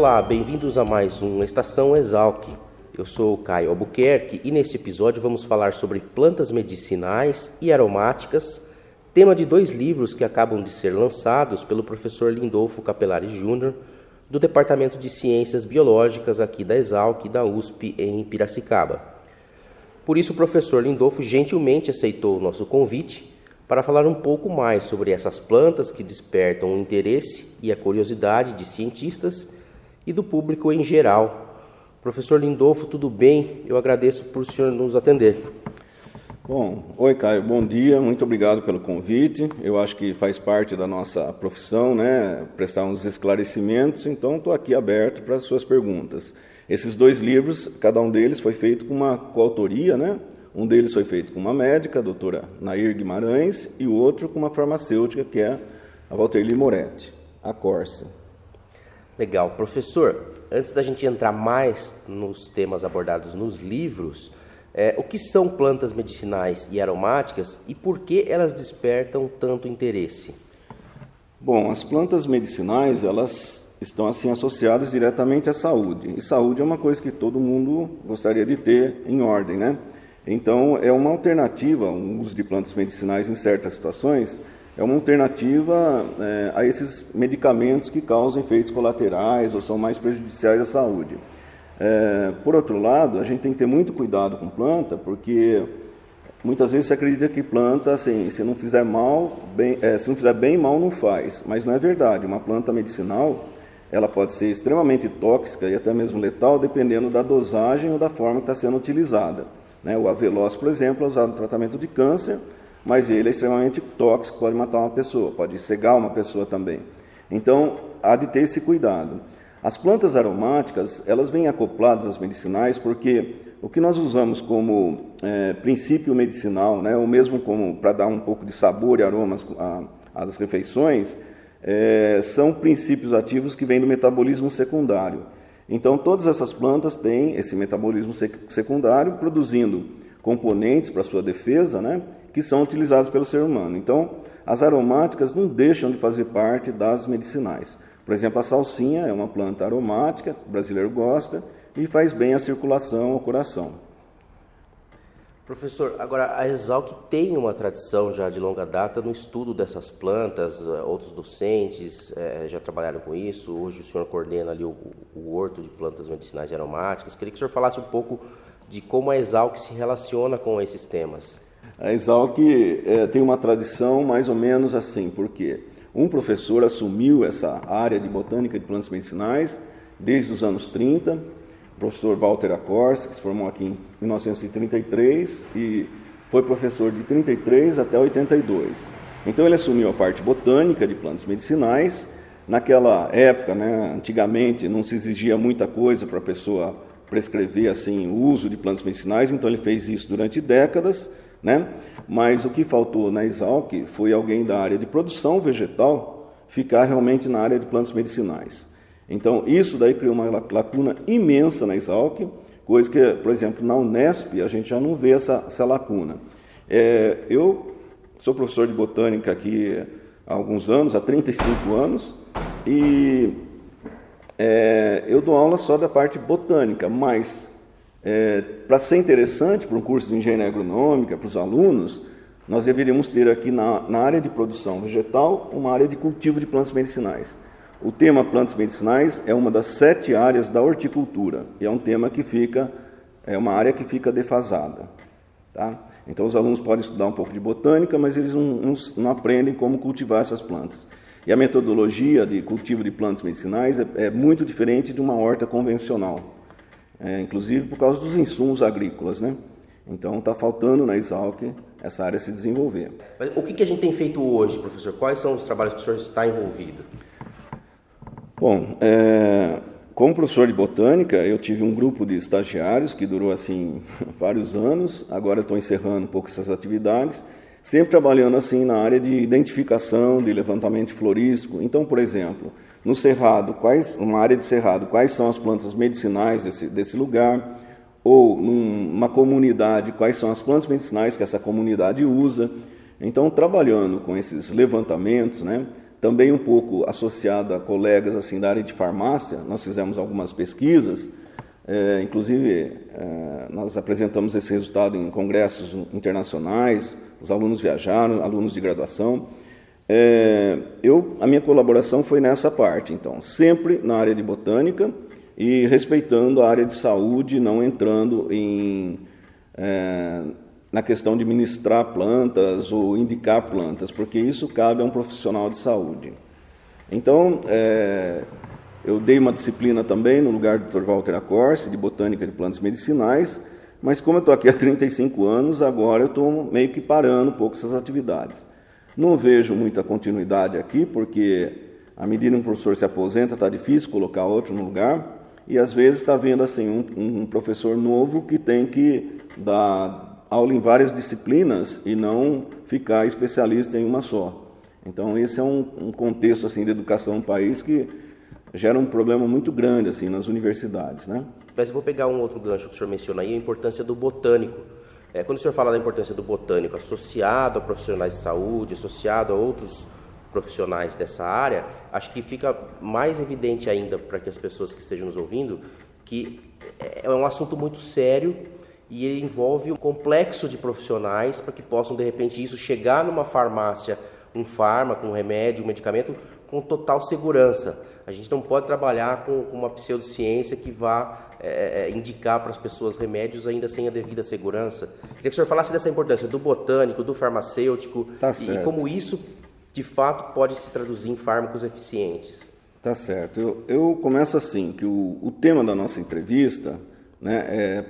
Olá, bem-vindos a mais um Estação Exalc. Eu sou o Caio Albuquerque e neste episódio vamos falar sobre plantas medicinais e aromáticas, tema de dois livros que acabam de ser lançados pelo professor Lindolfo Capelari Júnior, do Departamento de Ciências Biológicas aqui da Exalc da USP em Piracicaba. Por isso, o professor Lindolfo gentilmente aceitou o nosso convite para falar um pouco mais sobre essas plantas que despertam o interesse e a curiosidade de cientistas e do público em geral. Professor Lindolfo, tudo bem? Eu agradeço por o senhor nos atender. Bom, oi Caio, bom dia, muito obrigado pelo convite. Eu acho que faz parte da nossa profissão, né, prestar uns esclarecimentos, então estou aqui aberto para as suas perguntas. Esses dois livros, cada um deles foi feito com uma coautoria, né? Um deles foi feito com uma médica, a doutora Nair Guimarães, e o outro com uma farmacêutica, que é a Valterli Moretti, a Corsa. Legal. Professor, antes da gente entrar mais nos temas abordados nos livros, é, o que são plantas medicinais e aromáticas e por que elas despertam tanto interesse? Bom, as plantas medicinais, elas estão assim associadas diretamente à saúde. E saúde é uma coisa que todo mundo gostaria de ter em ordem, né? Então, é uma alternativa, o uso de plantas medicinais em certas situações, é uma alternativa é, a esses medicamentos que causam efeitos colaterais ou são mais prejudiciais à saúde. É, por outro lado, a gente tem que ter muito cuidado com planta, porque muitas vezes se acredita que planta, assim, se não fizer mal, bem, é, se não fizer bem, mal não faz. Mas não é verdade. Uma planta medicinal, ela pode ser extremamente tóxica e até mesmo letal, dependendo da dosagem ou da forma que está sendo utilizada. Né? O avelós, por exemplo, é usado no tratamento de câncer mas ele é extremamente tóxico, pode matar uma pessoa, pode cegar uma pessoa também. Então, há de ter esse cuidado. As plantas aromáticas, elas vêm acopladas às medicinais porque o que nós usamos como é, princípio medicinal, né, ou mesmo como para dar um pouco de sabor e aromas às refeições, é, são princípios ativos que vêm do metabolismo secundário. Então, todas essas plantas têm esse metabolismo secundário, produzindo componentes para sua defesa, né, que são utilizados pelo ser humano. Então, as aromáticas não deixam de fazer parte das medicinais. Por exemplo, a salsinha é uma planta aromática, o brasileiro gosta e faz bem à circulação ao coração. Professor, agora a Exalc tem uma tradição já de longa data no estudo dessas plantas, eh, outros docentes é, já trabalharam com isso, hoje o senhor coordena ali o, o horto de plantas medicinais e aromáticas. Queria que o senhor falasse um pouco de como a Exalc se relaciona com esses temas. A Exalc é, tem uma tradição mais ou menos assim, porque um professor assumiu essa área de botânica de plantas medicinais desde os anos 30, o professor Walter Acorce, que se formou aqui em 1933 e foi professor de 33 até 82. Então ele assumiu a parte botânica de plantas medicinais. Naquela época, né, antigamente, não se exigia muita coisa para a pessoa prescrever assim o uso de plantas medicinais, então ele fez isso durante décadas né? Mas o que faltou na Exalc foi alguém da área de produção vegetal ficar realmente na área de plantas medicinais. Então, isso daí criou uma lacuna imensa na Exalc, coisa que, por exemplo, na Unesp a gente já não vê essa, essa lacuna. É, eu sou professor de botânica aqui há alguns anos, há 35 anos, e é, eu dou aula só da parte botânica, mas é, para ser interessante para um curso de engenharia agronômica, para os alunos, nós deveríamos ter aqui na, na área de produção vegetal uma área de cultivo de plantas medicinais. O tema plantas medicinais é uma das sete áreas da horticultura e é um tema que fica, é uma área que fica defasada. Tá? Então os alunos podem estudar um pouco de botânica, mas eles não, não, não aprendem como cultivar essas plantas. E a metodologia de cultivo de plantas medicinais é, é muito diferente de uma horta convencional é, inclusive por causa dos insumos agrícolas, né? Então está faltando na Exalc essa área se desenvolver. Mas o que, que a gente tem feito hoje, professor? Quais são os trabalhos que o senhor está envolvido? Bom, é, como professor de botânica, eu tive um grupo de estagiários que durou assim vários anos. Agora estou encerrando um pouco essas atividades, sempre trabalhando assim na área de identificação, de levantamento florístico. Então, por exemplo, no cerrado, quais uma área de cerrado, quais são as plantas medicinais desse, desse lugar? Ou numa comunidade, quais são as plantas medicinais que essa comunidade usa? Então, trabalhando com esses levantamentos, né? também um pouco associado a colegas assim da área de farmácia, nós fizemos algumas pesquisas, é, inclusive é, nós apresentamos esse resultado em congressos internacionais, os alunos viajaram, alunos de graduação. É, eu, a minha colaboração foi nessa parte, então, sempre na área de botânica e respeitando a área de saúde, não entrando em é, na questão de ministrar plantas ou indicar plantas, porque isso cabe a um profissional de saúde. Então, é, eu dei uma disciplina também no lugar do Dr. Walter Acorce, de Botânica de Plantas Medicinais, mas como eu estou aqui há 35 anos, agora eu estou meio que parando um pouco essas atividades. Não vejo muita continuidade aqui, porque à medida que um professor se aposenta, está difícil colocar outro no lugar, e às vezes está vendo assim um, um professor novo que tem que dar aula em várias disciplinas e não ficar especialista em uma só. Então esse é um, um contexto assim de educação no país que gera um problema muito grande assim nas universidades, né? Mas eu vou pegar um outro gancho que o senhor menciona aí, a importância do botânico. É, quando o senhor fala da importância do botânico associado a profissionais de saúde, associado a outros profissionais dessa área, acho que fica mais evidente ainda para que as pessoas que estejam nos ouvindo que é um assunto muito sério e envolve um complexo de profissionais para que possam, de repente, isso chegar numa farmácia, um fármaco, um remédio, um medicamento, com total segurança. A gente não pode trabalhar com uma pseudociência que vá é, é indicar para as pessoas remédios ainda sem a devida segurança. Queria que o senhor falasse dessa importância do botânico, do farmacêutico tá e, e, como isso, de fato, pode se traduzir em fármacos eficientes. Tá certo. Eu, eu começo assim, que o, o tema da nossa entrevista né, é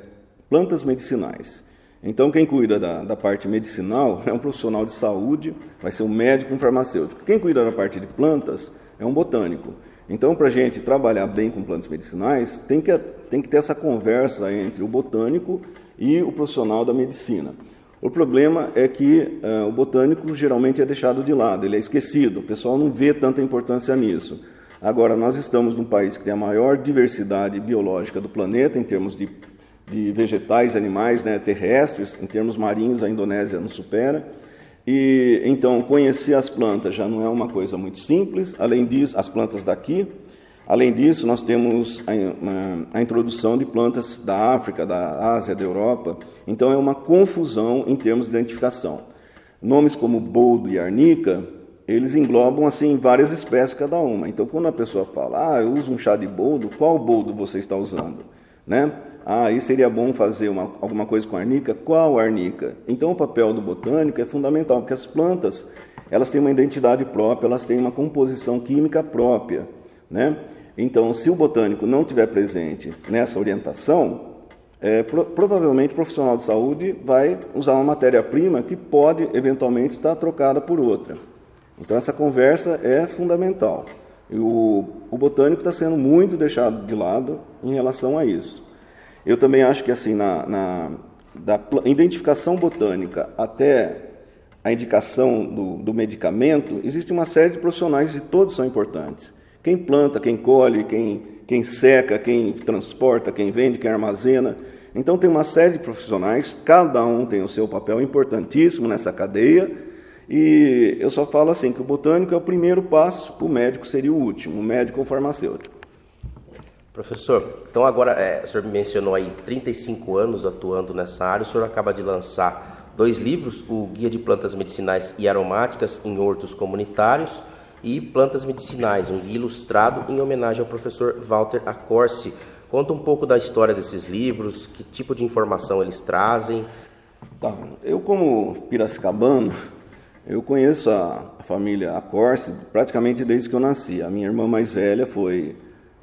plantas medicinais. Então, quem cuida da, da, parte medicinal é um profissional de saúde, vai ser um médico, um farmacêutico. Quem cuida da parte de plantas é um botânico. Então, para a gente trabalhar bem com plantas medicinais, tem que, tem que ter essa conversa entre o botânico e o profissional da medicina. O problema é que uh, o botânico geralmente é deixado de lado, ele é esquecido, o pessoal não vê tanta importância nisso. Agora, nós estamos num país que tem a maior diversidade biológica do planeta em termos de de vegetais, animais né, terrestres, em termos marinhos, a Indonésia nos supera. E então conhecer as plantas já não é uma coisa muito simples. Além disso, as plantas daqui. Além disso, nós temos a, a introdução de plantas da África, da Ásia, da Europa. Então é uma confusão em termos de identificação. Nomes como boldo e arnica, eles englobam assim várias espécies cada uma. Então quando a pessoa fala, ah, eu uso um chá de boldo, qual boldo você está usando, né? Ah, aí seria bom fazer uma, alguma coisa com arnica. Qual arnica? Então o papel do botânico é fundamental, porque as plantas elas têm uma identidade própria, elas têm uma composição química própria, né? Então, se o botânico não tiver presente nessa orientação, é, pro, provavelmente o profissional de saúde vai usar uma matéria-prima que pode eventualmente estar trocada por outra. Então, essa conversa é fundamental. E o, o botânico está sendo muito deixado de lado em relação a isso. Eu também acho que assim na, na da identificação botânica até a indicação do, do, medicamento, existe uma série de profissionais e todos são importantes. Quem planta, quem colhe, quem, quem seca, quem transporta, quem vende, quem armazena. Então tem uma série de profissionais, cada um tem o seu papel importantíssimo nessa cadeia. E eu só falo assim que o botânico é o primeiro passo, o médico seria o último, o médico ou farmacêutico. Professor, então agora é, o senhor mencionou aí 35 anos atuando nessa área, o senhor acaba de lançar dois livros, o Guia de Plantas Medicinais e Aromáticas em Hortos Comunitários e Plantas Medicinais, um guia ilustrado em homenagem ao professor Walter Acorsi. Conta um pouco da história desses livros, que tipo de informação eles trazem. Tá. Eu como piracicabano, eu conheço a família Acorsi praticamente desde que eu nasci. A minha irmã mais velha foi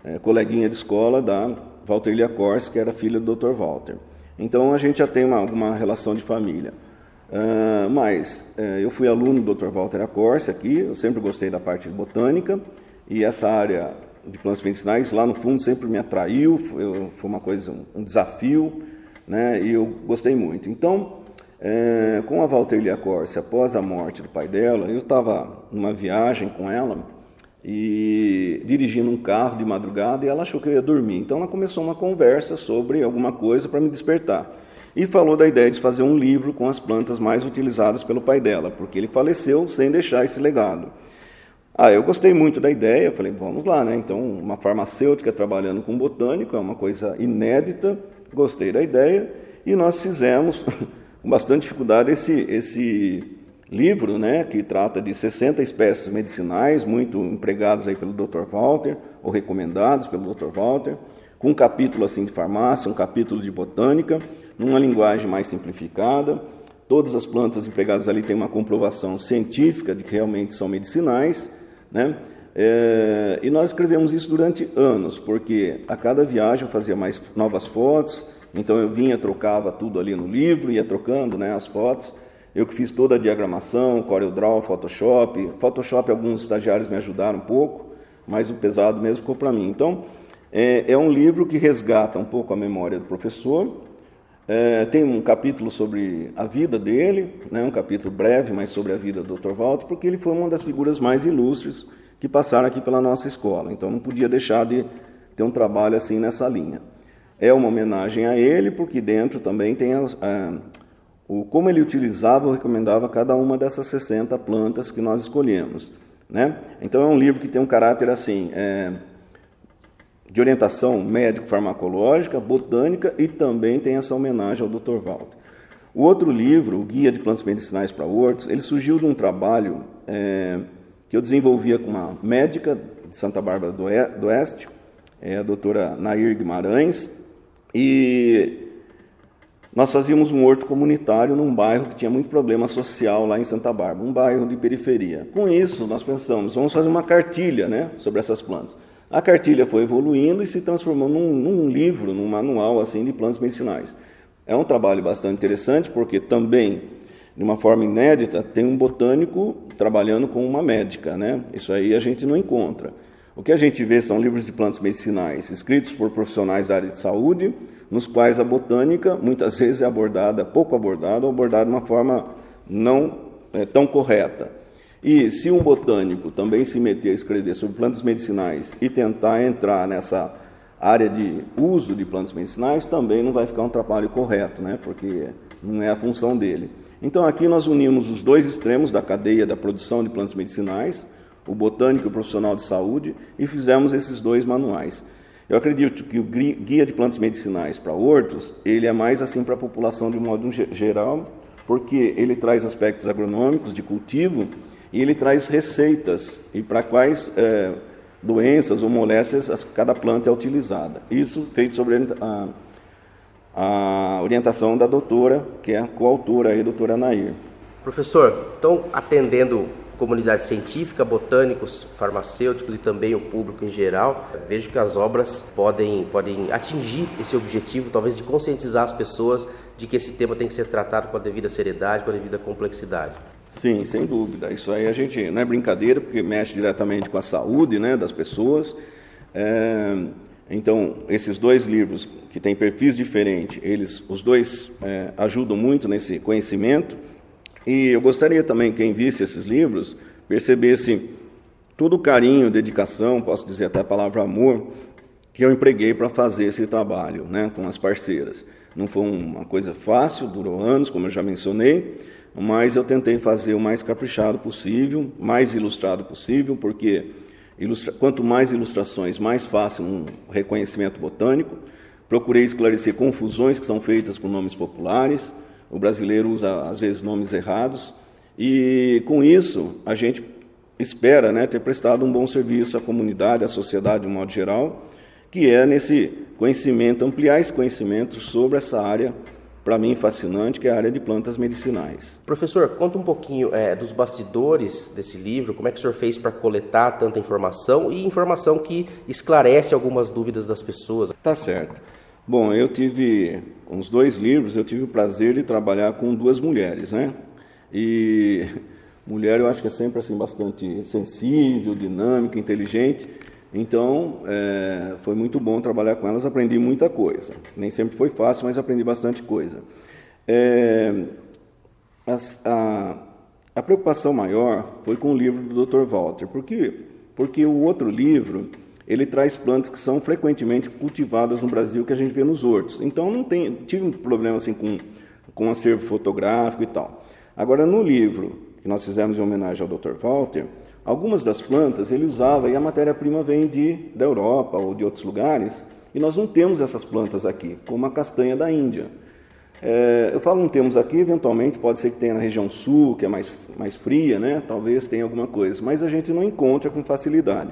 é, coleguinha de escola da Valteria Kors, que era filha do Dr. Walter. Então a gente já tem uma, relação de família. Uh, mas uh, eu fui aluno do Dr. Walter Acorce aqui, eu sempre gostei da parte botânica e essa área de plantas medicinais, lá no fundo sempre me atraiu, foi, foi uma coisa, um desafio, né? E eu gostei muito. Então, é, com a Valteria Corse, após a morte do pai dela, eu estava numa viagem com ela e dirigindo um carro de madrugada e ela achou que eu ia dormir. Então ela começou uma conversa sobre alguma coisa para me despertar. E falou da ideia de fazer um livro com as plantas mais utilizadas pelo pai dela, porque ele faleceu sem deixar esse legado. Ah, eu gostei muito da ideia, falei, vamos lá, né? Então, uma farmacêutica trabalhando com botânico é uma coisa inédita, gostei da ideia, e nós fizemos, com bastante dificuldade, esse, esse livro, né, que trata de 60 espécies medicinais, muito empregadas aí pelo Dr. Walter, ou recomendados pelo Dr. Walter, com um capítulo assim de farmácia, um capítulo de botânica, numa linguagem mais simplificada. Todas as plantas empregadas ali têm uma comprovação científica de que realmente são medicinais, né? É, e nós escrevemos isso durante anos, porque a cada viagem eu fazia mais novas fotos, então eu vinha, trocava tudo ali no livro, ia trocando né, as fotos. Eu que fiz toda a diagramação, CorelDRAW, Photoshop. Photoshop alguns estagiários me ajudaram um pouco, mas o pesado mesmo ficou para mim. Então, é, é, um livro que resgata um pouco a memória do professor. É, tem um capítulo sobre a vida dele, né, um capítulo breve, mas sobre a vida do Dr. Walter, porque ele foi uma das figuras mais ilustres que passaram aqui pela nossa escola. Então, não podia deixar de ter um trabalho assim nessa linha. É uma homenagem a ele, porque dentro também tem a, a o, como ele utilizava ou recomendava cada uma dessas 60 plantas que nós escolhemos. Né? Então é um livro que tem um caráter assim é, de orientação médico-farmacológica, botânica e também tem essa homenagem ao Dr. Walter. O outro livro, o Guia de Plantas Medicinais para Hortos, ele surgiu de um trabalho é, que eu desenvolvia com uma médica de Santa Bárbara do Oeste, é, a doutora Nair Guimarães, e nós fazíamos um horto comunitário num bairro que tinha muito problema social lá em Santa Bárbara, um bairro de periferia. Com isso, nós pensamos, vamos fazer uma cartilha né, sobre essas plantas. A cartilha foi evoluindo e se transformou num, num livro, num manual assim de plantas medicinais. É um trabalho bastante interessante porque também, de uma forma inédita, tem um botânico trabalhando com uma médica. Né? Isso aí a gente não encontra. O que a gente vê são livros de plantas medicinais escritos por profissionais da área de saúde, nos quais a botânica muitas vezes é abordada, pouco abordada, ou abordada de uma forma não é, tão correta. E se um botânico também se meter a escrever sobre plantas medicinais e tentar entrar nessa área de uso de plantas medicinais, também não vai ficar um trabalho correto, né? porque não é a função dele. Então aqui nós unimos os dois extremos da cadeia da produção de plantas medicinais, o botânico e o profissional de saúde, e fizemos esses dois manuais. Eu acredito que o guia de plantas medicinais para hortos, ele é mais assim para a população de um modo geral, porque ele traz aspectos agronômicos de cultivo e ele traz receitas e para quais é, doenças ou moléstias cada planta é utilizada. Isso feito sobre a, a orientação da doutora, que é a coautora aí, doutora Nair. Professor, então atendendo comunidade científica, botânicos, farmacêuticos e também o público em geral. Vejo que as obras podem, podem atingir esse objetivo, talvez de conscientizar as pessoas de que esse tema tem que ser tratado com a devida seriedade, com a devida complexidade. Sim, sem dúvida. Isso aí a gente não é brincadeira, porque mexe diretamente com a saúde né, das pessoas. É, então, esses dois livros que têm perfis diferentes, eles, os dois é, ajudam muito nesse conhecimento e eu gostaria também que quem visse esses livros percebesse todo o carinho, dedicação, posso dizer até a palavra amor, que eu empreguei para fazer esse trabalho né, com as parceiras. Não foi uma coisa fácil, durou anos, como eu já mencionei, mas eu tentei fazer o mais caprichado possível, mais ilustrado possível, porque ilustra... quanto mais ilustrações, mais fácil um reconhecimento botânico. Procurei esclarecer confusões que são feitas com nomes populares, o brasileiro usa às vezes nomes errados e com isso a gente espera né, ter prestado um bom serviço à comunidade, à sociedade de um modo geral, que é nesse conhecimento, ampliar esse conhecimento sobre essa área para mim fascinante, que é a área de plantas medicinais. Professor, conta um pouquinho é, dos bastidores desse livro, como é que o senhor fez para coletar tanta informação e informação que esclarece algumas dúvidas das pessoas. Tá certo. Bom, eu tive uns dois livros, eu tive o prazer de trabalhar com duas mulheres, né? E mulher eu acho que é sempre assim bastante sensível, dinâmica, inteligente. Então, é, foi muito bom trabalhar com elas, aprendi muita coisa. Nem sempre foi fácil, mas aprendi bastante coisa. É, as, a, a preocupação maior foi com o livro do Dr. Walter. Por quê? Porque o outro livro, ele traz plantas que são frequentemente cultivadas no Brasil, que a gente vê nos hortos. Então, não tem, tive um problema assim com, com acervo fotográfico e tal. Agora, no livro que nós fizemos em homenagem ao Dr. Walter, Algumas das plantas ele usava e a matéria-prima vem de, da Europa ou de outros lugares, e nós não temos essas plantas aqui, como a castanha da Índia. É, eu falo não temos aqui, eventualmente pode ser que tenha na região sul, que é mais, mais fria, né? talvez tenha alguma coisa, mas a gente não encontra com facilidade.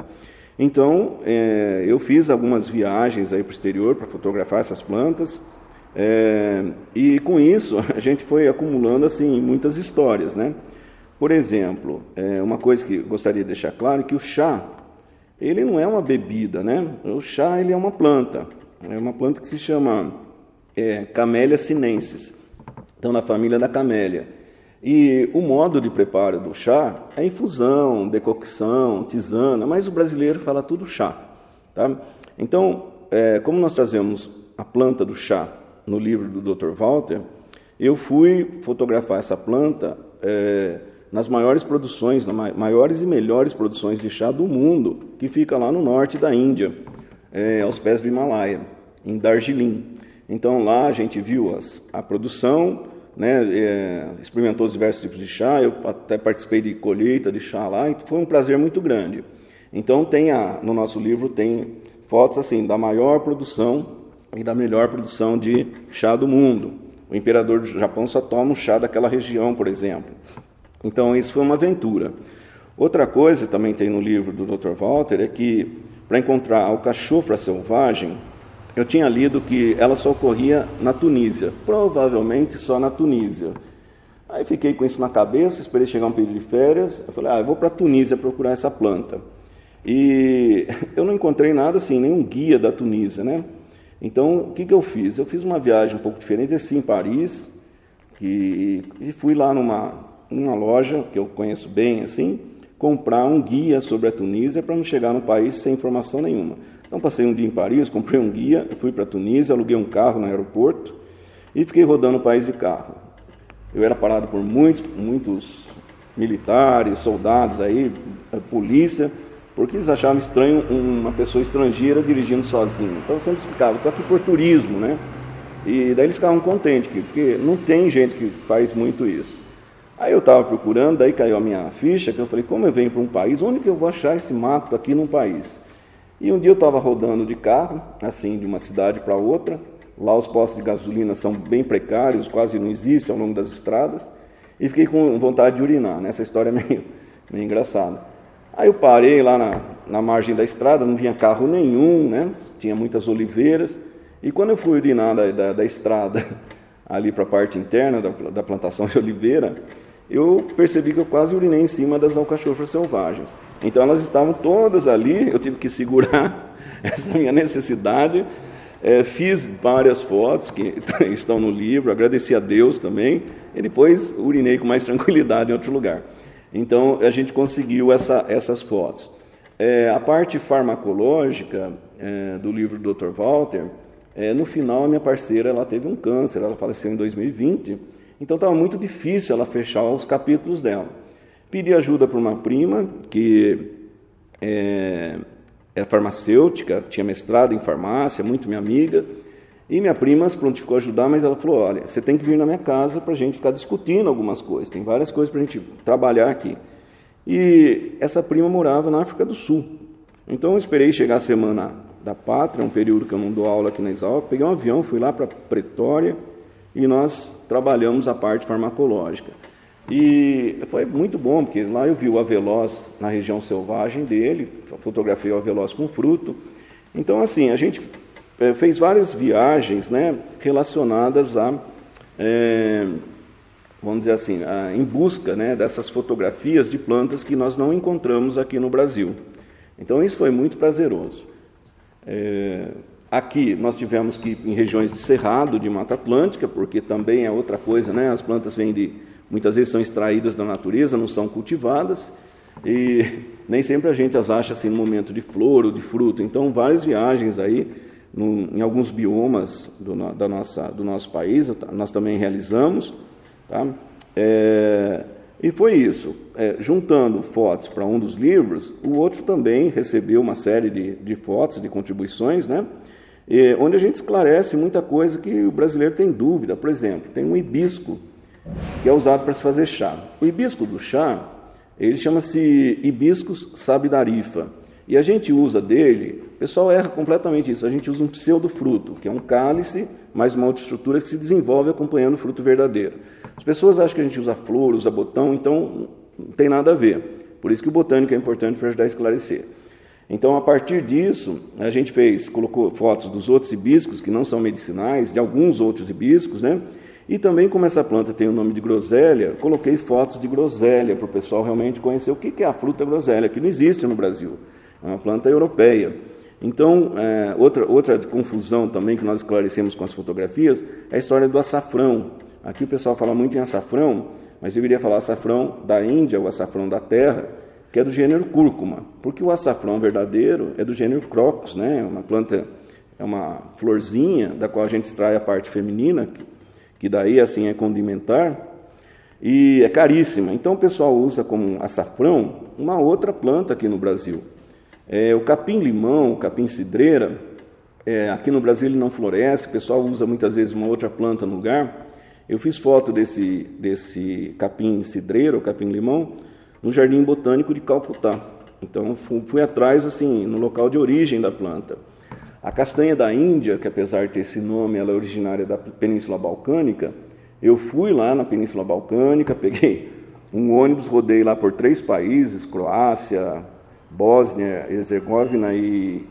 Então, é, eu fiz algumas viagens aí para o exterior para fotografar essas plantas, é, e com isso a gente foi acumulando assim muitas histórias, né? Por exemplo, é, uma coisa que gostaria de deixar claro é que o chá, ele não é uma bebida, né? O chá ele é uma planta, é uma planta que se chama é, Camellia sinensis, então na família da camélia. E o modo de preparo do chá é infusão, decocção, tisana, mas o brasileiro fala tudo chá, tá? Então, é, como nós trazemos a planta do chá no livro do Dr. Walter, eu fui fotografar essa planta é, nas maiores produções, nas maiores e melhores produções de chá do mundo, que fica lá no norte da Índia, é, aos pés do Himalaia, em Darjeeling. Então lá a gente viu as, a produção, né, é, experimentou os diversos tipos de chá, eu até participei de colheita de chá lá, e foi um prazer muito grande. Então tem a, no nosso livro tem fotos assim da maior produção e da melhor produção de chá do mundo. O imperador do Japão só toma um chá daquela região, por exemplo. Então, isso foi uma aventura. Outra coisa também tem no livro do Dr. Walter é que para encontrar alcachofra selvagem, eu tinha lido que ela só ocorria na Tunísia, provavelmente só na Tunísia. Aí fiquei com isso na cabeça, esperei chegar um período de férias, eu falei, ah, eu vou para a Tunísia procurar essa planta. E eu não encontrei nada assim, nenhum guia da Tunísia, né? Então, o que, que eu fiz? Eu fiz uma viagem um pouco diferente, assim, em Paris, e fui lá numa, numa loja que eu conheço bem assim, comprar um guia sobre a Tunísia para não chegar no país sem informação nenhuma. Então passei um dia em Paris, comprei um guia, fui para Tunísia, aluguei um carro no aeroporto e fiquei rodando o país de carro. Eu era parado por muitos, muitos militares, soldados aí, polícia, porque eles achavam estranho uma pessoa estrangeira dirigindo sozinho. Então eu sempre ficava, estou aqui por turismo, né? E daí eles ficavam contentes, porque não tem gente que faz muito isso. Aí eu estava procurando, daí caiu a minha ficha, que eu falei, como eu venho para um país, onde que eu vou achar esse mato aqui num país? E um dia eu estava rodando de carro, assim, de uma cidade para outra, lá os postos de gasolina são bem precários, quase não existem ao longo das estradas, e fiquei com vontade de urinar, né? essa história é meio, meio engraçada. Aí eu parei lá na, na margem da estrada, não vinha carro nenhum, né? tinha muitas oliveiras, e quando eu fui urinar da, da, da estrada ali para a parte interna da, da plantação de oliveira, eu percebi que eu quase urinei em cima das alcachofras selvagens. Então elas estavam todas ali, eu tive que segurar essa minha necessidade. É, fiz várias fotos que estão no livro, agradeci a Deus também, e depois urinei com mais tranquilidade em outro lugar. Então a gente conseguiu essa, essas fotos. É, a parte farmacológica é, do livro do Dr. Walter, é, no final a minha parceira ela teve um câncer, ela faleceu em 2020 então estava muito difícil ela fechar os capítulos dela. Pedi ajuda para uma prima que é, é farmacêutica, tinha mestrado em farmácia, muito minha amiga. E minha prima se prontificou a ajudar, mas ela falou: Olha, você tem que vir na minha casa para a gente ficar discutindo algumas coisas. Tem várias coisas para a gente trabalhar aqui. E essa prima morava na África do Sul. Então eu esperei chegar a semana da pátria, um período que eu não dou aula aqui na Exalc. Peguei um avião, fui lá para Pretória e nós trabalhamos a parte farmacológica. E foi muito bom, porque lá eu vi o aveloz na região selvagem dele, fotografei o aveloz com fruto. Então, assim, a gente eh, fez várias viagens né, relacionadas a, é, vamos dizer assim, a, em busca né, dessas fotografias de plantas que nós não encontramos aqui no Brasil. Então, isso foi muito prazeroso. É, Aqui nós tivemos que em regiões de cerrado, de Mata Atlântica, porque também é outra coisa, né? As plantas vêm de muitas vezes são extraídas da natureza, não são cultivadas. E nem sempre a gente as acha assim no momento de flor ou de fruto. Então, várias viagens aí no, em alguns biomas do, da nossa, do nosso país, nós também realizamos. Tá? É, e foi isso. É, juntando fotos para um dos livros, o outro também recebeu uma série de, de fotos, de contribuições, né? E, onde a gente esclarece muita coisa que o brasileiro tem dúvida. Por exemplo, tem um hibisco que é usado para se fazer chá. O hibisco do chá, ele chama-se hibiscus sabidarifa. E a gente usa dele, o pessoal erra completamente isso, a gente usa um pseudofruto, que é um cálice mais uma outra estrutura que se desenvolve acompanhando o fruto verdadeiro. As pessoas acham que a gente usa flor, usa botão, então não tem nada a ver. Por isso que o botânico é importante para ajudar a esclarecer. Então, a partir disso, a gente fez, colocou fotos dos outros hibiscos, que não são medicinais, de alguns outros hibiscos, né? E também, como essa planta tem o nome de groselha, coloquei fotos de groselha para o pessoal realmente conhecer o que é a fruta groselha, que não existe no Brasil. É uma planta europeia. Então, é, outra, outra confusão também que nós esclarecemos com as fotografias é a história do açafrão. Aqui o pessoal fala muito em açafrão, mas eu iria falar açafrão da Índia, o açafrão da terra, que é do gênero cúrcuma, porque o açafrão verdadeiro é do gênero crocus, né? É uma planta, é uma florzinha da qual a gente extrai a parte feminina, que, que daí assim é condimentar, e é caríssima. Então o pessoal usa como açafrão uma outra planta aqui no Brasil. É, o capim-limão, o capim-cidreira, é, aqui no Brasil ele não floresce, o pessoal usa muitas vezes uma outra planta no lugar. Eu fiz foto desse, desse capim-cidreira, o capim-limão, no Jardim Botânico de Calcutá. Então fui, atrás assim no local de origem da planta. A castanha da Índia, que apesar de ter esse nome, ela é originária da Península Balcânica. Eu fui lá na Península Balcânica, peguei um ônibus, rodei lá por três países: Croácia, Bósnia, Herzegovina e,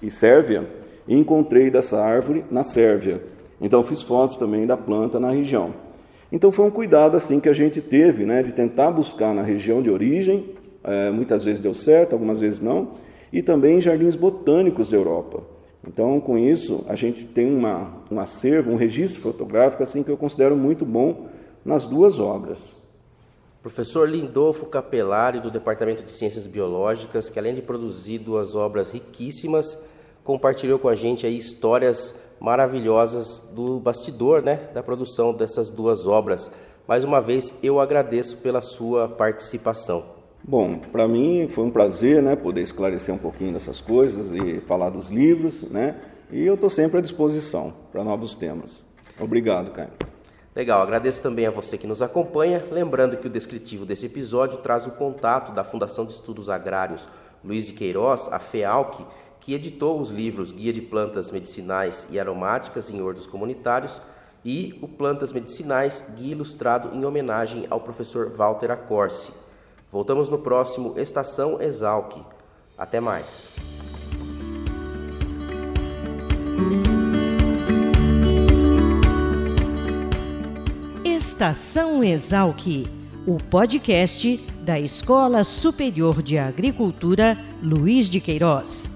e Sérvia, e encontrei dessa árvore na Sérvia. Então fiz fotos também da planta na região. Então foi um cuidado assim que a gente teve, né, de tentar buscar na região de origem, é, muitas vezes deu certo, algumas vezes não, e também em jardins botânicos da Europa. Então, com isso, a gente tem uma, um acervo, um registro fotográfico assim que eu considero muito bom nas duas obras. Professor Lindolfo Capelari, do Departamento de Ciências Biológicas, que além de produzir duas obras riquíssimas, compartilhou com a gente aí histórias maravilhosas do bastidor, né, da produção dessas duas obras. Mais uma vez, eu agradeço pela sua participação. Bom, para mim foi um prazer, né, poder esclarecer um pouquinho dessas coisas e falar dos livros, né, e eu estou sempre à disposição para novos temas. Obrigado, Caio. Legal, agradeço também a você que nos acompanha. Lembrando que o descritivo desse episódio traz o contato da Fundação de Estudos Agrários Luiz de Queiroz, a FEALC, que editou os livros Guia de Plantas Medicinais e Aromáticas em Hortos Comunitários e o Plantas Medicinais, Guia Ilustrado em homenagem ao professor Walter Acorce. Voltamos no próximo Estação Exalc. Até mais. Estação Exalc, o podcast da Escola Superior de Agricultura Luiz de Queiroz